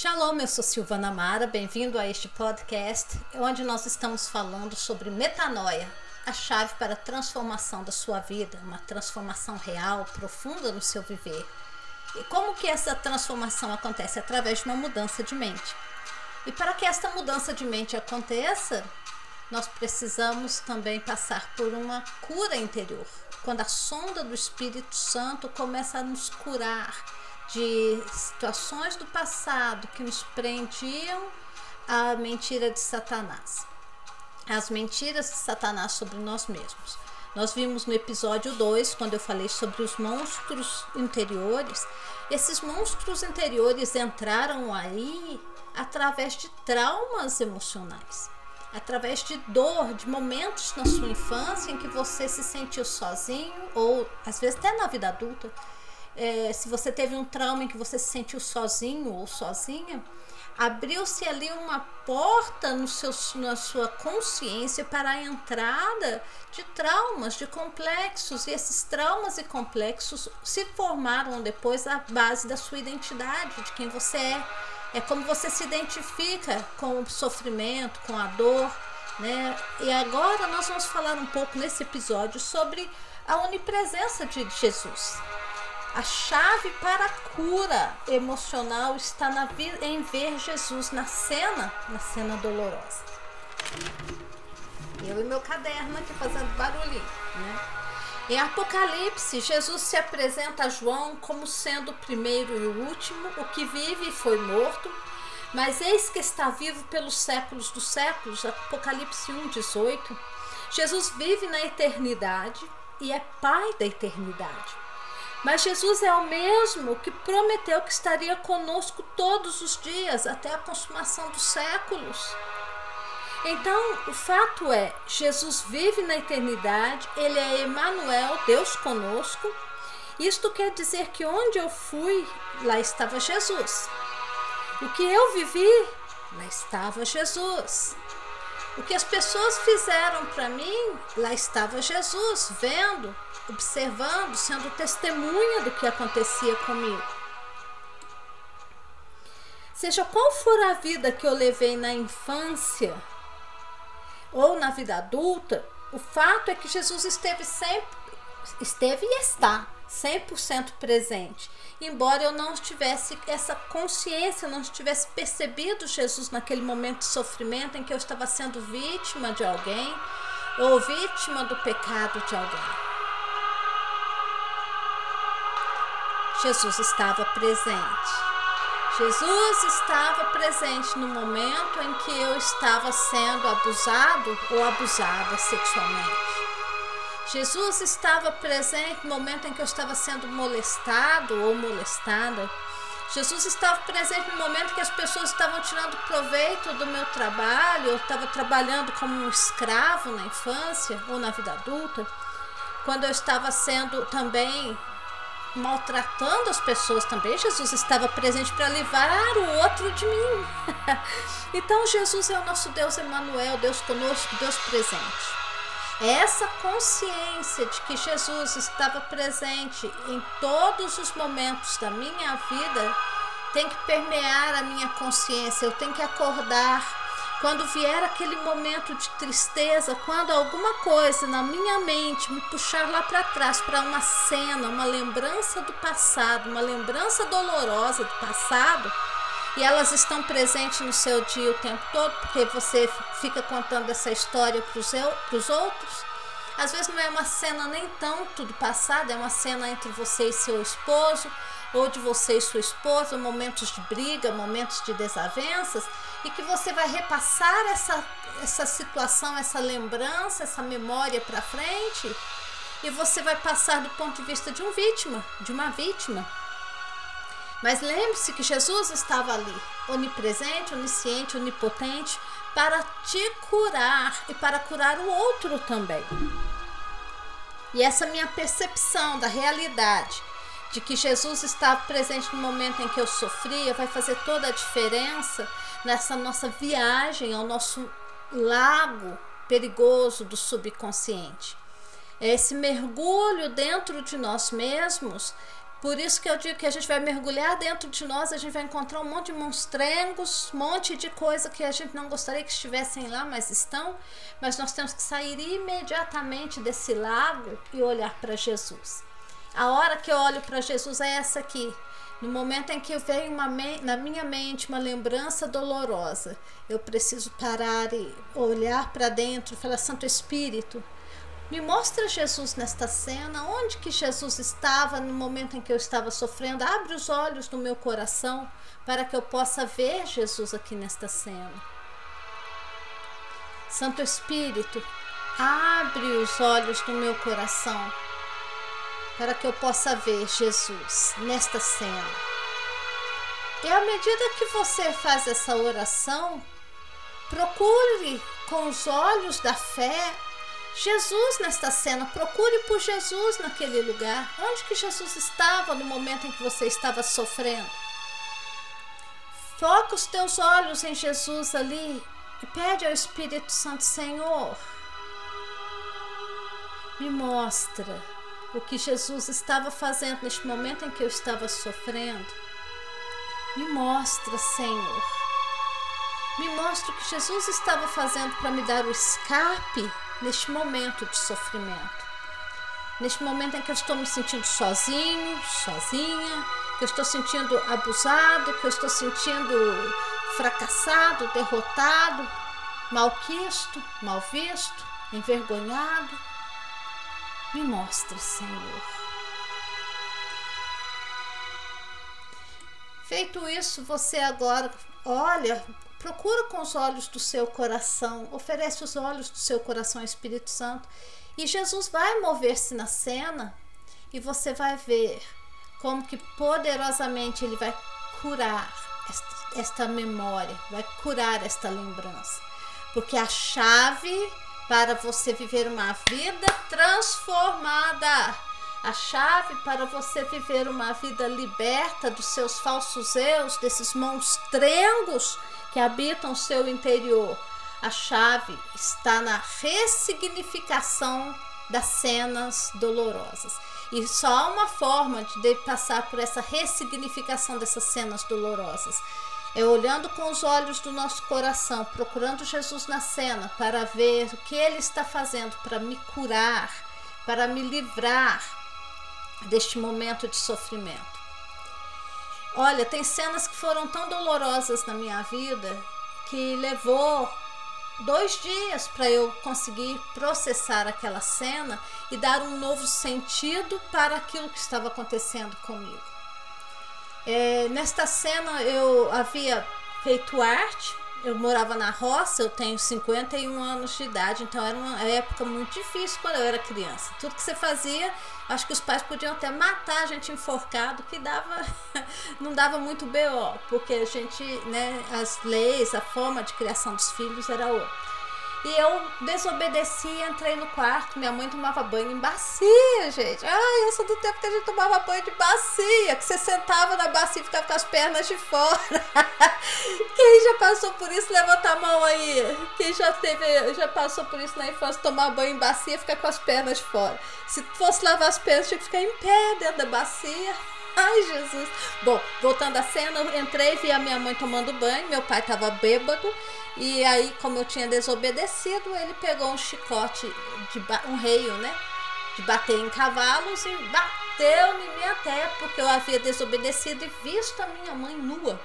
Shalom, eu sou Silvana Mara, bem-vindo a este podcast, onde nós estamos falando sobre metanoia, a chave para a transformação da sua vida, uma transformação real, profunda no seu viver. E como que essa transformação acontece? Através de uma mudança de mente. E para que esta mudança de mente aconteça, nós precisamos também passar por uma cura interior. Quando a sonda do Espírito Santo começa a nos curar de situações do passado que nos prendiam à mentira de Satanás. As mentiras de Satanás sobre nós mesmos. Nós vimos no episódio 2, quando eu falei sobre os monstros interiores, esses monstros interiores entraram aí através de traumas emocionais, através de dor, de momentos na sua infância em que você se sentiu sozinho, ou às vezes até na vida adulta, é, se você teve um trauma em que você se sentiu sozinho ou sozinha, abriu-se ali uma porta no seu, na sua consciência para a entrada de traumas, de complexos, e esses traumas e complexos se formaram depois a base da sua identidade, de quem você é. É como você se identifica com o sofrimento, com a dor, né? E agora nós vamos falar um pouco nesse episódio sobre a onipresença de Jesus. A chave para a cura emocional está na, em ver Jesus na cena, na cena dolorosa. Eu e meu caderno aqui fazendo barulhinho, né? Em Apocalipse, Jesus se apresenta a João como sendo o primeiro e o último, o que vive e foi morto, mas eis que está vivo pelos séculos dos séculos. Apocalipse 1, 18. Jesus vive na eternidade e é Pai da eternidade. Mas Jesus é o mesmo que prometeu que estaria conosco todos os dias até a consumação dos séculos. Então, o fato é, Jesus vive na eternidade, ele é Emmanuel, Deus conosco. Isto quer dizer que onde eu fui, lá estava Jesus. O que eu vivi, lá estava Jesus. O que as pessoas fizeram para mim, lá estava Jesus, vendo, observando, sendo testemunha do que acontecia comigo. Seja qual for a vida que eu levei na infância ou na vida adulta, o fato é que Jesus esteve sempre, esteve e está 100% presente. Embora eu não tivesse essa consciência, não tivesse percebido Jesus naquele momento de sofrimento em que eu estava sendo vítima de alguém ou vítima do pecado de alguém. Jesus estava presente. Jesus estava presente no momento em que eu estava sendo abusado ou abusada sexualmente. Jesus estava presente no momento em que eu estava sendo molestado ou molestada. Jesus estava presente no momento que as pessoas estavam tirando proveito do meu trabalho, eu estava trabalhando como um escravo na infância ou na vida adulta, quando eu estava sendo também maltratando as pessoas também, Jesus estava presente para livrar o outro de mim. então Jesus é o nosso Deus Emmanuel, Deus conosco, Deus presente. Essa consciência de que Jesus estava presente em todos os momentos da minha vida tem que permear a minha consciência. Eu tenho que acordar quando vier aquele momento de tristeza, quando alguma coisa na minha mente me puxar lá para trás para uma cena, uma lembrança do passado, uma lembrança dolorosa do passado, e elas estão presentes no seu dia o tempo todo, porque você fica contando essa história para os outros. Às vezes não é uma cena nem tanto do passado, é uma cena entre você e seu esposo, ou de você e sua esposa, momentos de briga, momentos de desavenças, e que você vai repassar essa, essa situação, essa lembrança, essa memória para frente, e você vai passar do ponto de vista de um vítima, de uma vítima. Mas lembre-se que Jesus estava ali, onipresente, onisciente, onipotente, para te curar e para curar o outro também. E essa minha percepção da realidade de que Jesus estava presente no momento em que eu sofria vai fazer toda a diferença nessa nossa viagem ao nosso lago perigoso do subconsciente. É esse mergulho dentro de nós mesmos Por isso que eu digo que a gente vai mergulhar dentro de nós, a gente vai encontrar um monte de monstrengos, um monte de coisa que a gente não gostaria que estivessem lá, mas estão. Mas nós temos que sair imediatamente desse lago e olhar para Jesus. A hora que eu olho para Jesus é essa aqui. No momento em que vem uma na minha mente uma lembrança dolorosa, eu preciso parar e olhar para dentro e falar: Santo Espírito, me mostra Jesus nesta cena, onde que Jesus estava no momento em que eu estava sofrendo. Abre os olhos do meu coração para que eu possa ver Jesus aqui nesta cena. Santo Espírito, abre os olhos do meu coração para que eu possa ver Jesus nesta cena. E à medida que você faz essa oração, procure com os olhos da fé Jesus nesta cena, procure por Jesus naquele lugar. Onde que Jesus estava no momento em que você estava sofrendo? Foca os teus olhos em Jesus ali e pede ao Espírito Santo, Senhor, me mostra o que Jesus estava fazendo neste momento em que eu estava sofrendo. Me mostra, Senhor. Me mostra o que Jesus estava fazendo para me dar o escape neste momento de sofrimento. Neste momento em que eu estou me sentindo sozinho, sozinha, que eu estou sentindo abusado, que eu estou sentindo fracassado, derrotado, malquisto, mal visto, envergonhado. Me mostre, Senhor. Feito isso, você agora olha Procura com os olhos do seu coração, oferece os olhos do seu coração ao Espírito Santo e Jesus vai mover-se na cena e você vai ver como que poderosamente ele vai curar esta, esta memória, vai curar esta lembrança. Porque a chave para você viver uma vida transformada, a chave para você viver uma vida liberta dos seus falsos eus, desses monstrengos que habitam seu interior. A chave está na ressignificação das cenas dolorosas. E só há uma forma de passar por essa ressignificação dessas cenas dolorosas. É olhando com os olhos do nosso coração, procurando Jesus na cena para ver o que ele está fazendo para me curar, para me livrar deste momento de sofrimento. Olha, tem cenas que foram tão dolorosas na minha vida que levou dois dias para eu conseguir processar aquela cena e dar um novo sentido para aquilo que estava acontecendo comigo. É, nesta cena eu havia feito arte eu morava na roça, eu tenho 51 anos de idade, então era uma época muito difícil quando eu era criança. Tudo que você fazia, acho que os pais podiam até matar a gente enforcado, que dava não dava muito BO, porque a gente, né, as leis, a forma de criação dos filhos era outra. E eu desobedeci, entrei no quarto. Minha mãe tomava banho em bacia, gente. Ai, eu sou do tempo que a gente tomava banho de bacia, que você sentava na bacia e ficava com as pernas de fora. Quem já passou por isso, levanta a mão aí. Quem já teve, já passou por isso na infância, tomar banho em bacia e ficar com as pernas de fora. Se fosse lavar as pernas, tinha que ficar em pé dentro da bacia. Ai, Jesus. Bom, voltando à cena, eu entrei, vi a minha mãe tomando banho, meu pai estava bêbado. E aí, como eu tinha desobedecido, ele pegou um chicote, de um reio, né? De bater em cavalos e bateu em mim até porque eu havia desobedecido e visto a minha mãe nua.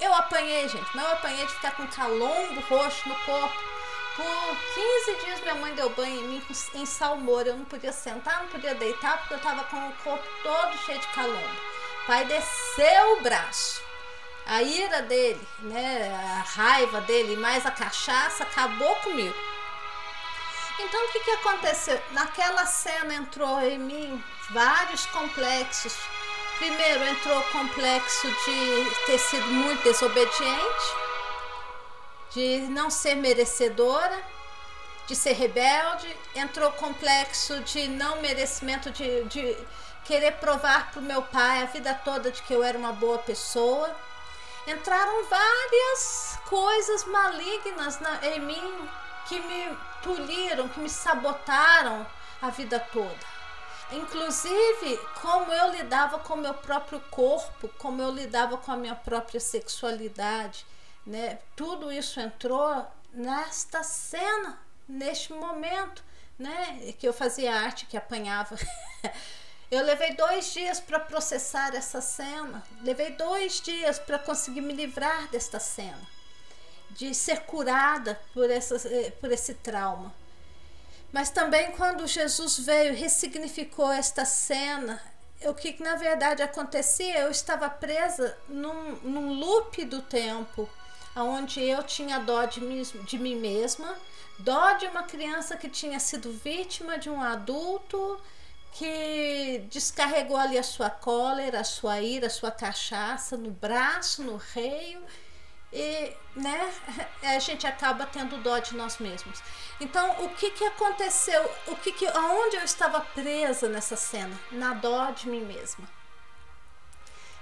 Eu apanhei, gente, mas eu apanhei de ficar com calombo roxo no corpo. Por 15 dias minha mãe deu banho em mim em salmoura. Eu não podia sentar, não podia deitar, porque eu estava com o corpo todo cheio de calombo. Pai desceu o braço a ira dele, né, a raiva dele, mais a cachaça, acabou comigo. Então o que, que aconteceu? Naquela cena entrou em mim vários complexos. Primeiro entrou o complexo de ter sido muito desobediente, de não ser merecedora, de ser rebelde. Entrou o complexo de não merecimento, de, de querer provar para o meu pai a vida toda de que eu era uma boa pessoa entraram várias coisas malignas na, em mim que me tolhiram, que me sabotaram a vida toda. Inclusive, como eu lidava com o meu próprio corpo, como eu lidava com a minha própria sexualidade, né? Tudo isso entrou nesta cena, neste momento, né? Que eu fazia arte, que apanhava. Eu levei dois dias para processar essa cena, levei dois dias para conseguir me livrar desta cena, de ser curada por, essa, eh, por esse trauma. Mas também quando Jesus veio e ressignificou esta cena, o que na verdade acontecia, eu estava presa num, num loop do tempo, onde eu tinha dó de mim, de mim mesma, dó de uma criança que tinha sido vítima de um adulto que descarregou ali a sua cólera, a sua ira, a sua cachaça no braço, no reio, e né, a gente acaba tendo dó de nós mesmos. Então, o que que aconteceu? O que que aonde eu estava presa nessa cena? Na dó de mim mesma.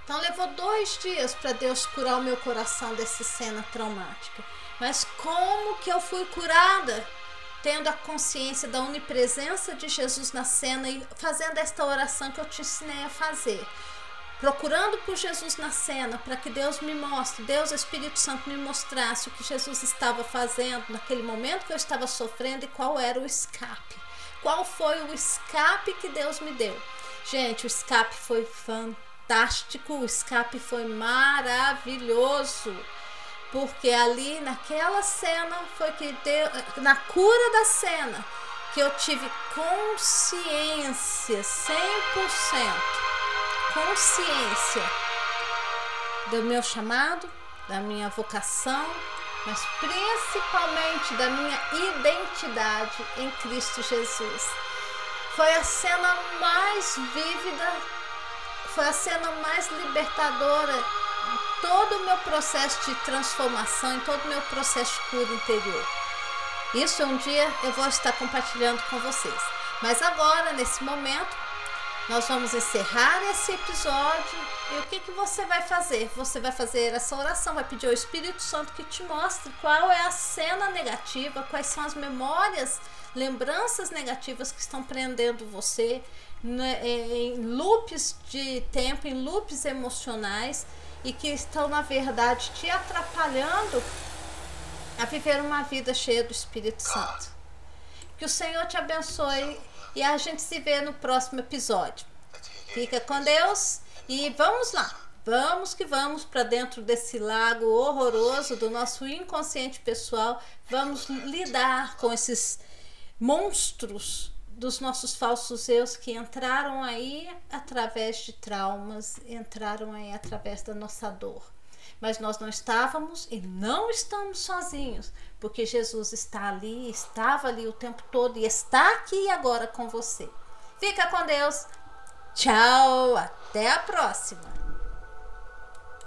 Então levou dois dias para Deus curar o meu coração dessa cena traumática. Mas como que eu fui curada? Tendo a consciência da onipresença de Jesus na cena e fazendo esta oração que eu te ensinei a fazer. Procurando por Jesus na cena, para que Deus me mostre, Deus Espírito Santo me mostrasse o que Jesus estava fazendo naquele momento que eu estava sofrendo e qual era o escape. Qual foi o escape que Deus me deu? Gente, o escape foi fantástico, o escape foi maravilhoso porque ali naquela cena foi que deu, na cura da cena, que eu tive consciência 100%, consciência do meu chamado, da minha vocação, mas principalmente da minha identidade em Cristo Jesus. Foi a cena mais vívida, foi a cena mais libertadora meu processo de transformação, em todo o meu processo de cura interior. Isso um dia eu vou estar compartilhando com vocês. Mas agora, nesse momento, nós vamos encerrar esse episódio. E o que, que você vai fazer? Você vai fazer essa oração, vai pedir ao Espírito Santo que te mostre qual é a cena negativa, quais são as memórias, lembranças negativas que estão prendendo você né, em loops de tempo, em loops emocionais e que estão, na verdade, te atrapalhando a viver uma vida cheia do Espírito Santo. Que o Senhor te abençoe e a gente se vê no próximo episódio. Fica com Deus e vamos lá. Vamos que vamos para dentro desse lago horroroso do nosso inconsciente pessoal. Vamos lidar com esses monstros dos nossos falsos eus que entraram aí através de traumas, entraram aí através da nossa dor. Mas nós não estávamos e não estamos sozinhos, porque Jesus está ali, estava ali o tempo todo e está aqui agora com você. Fica com Deus. Tchau, até a próxima.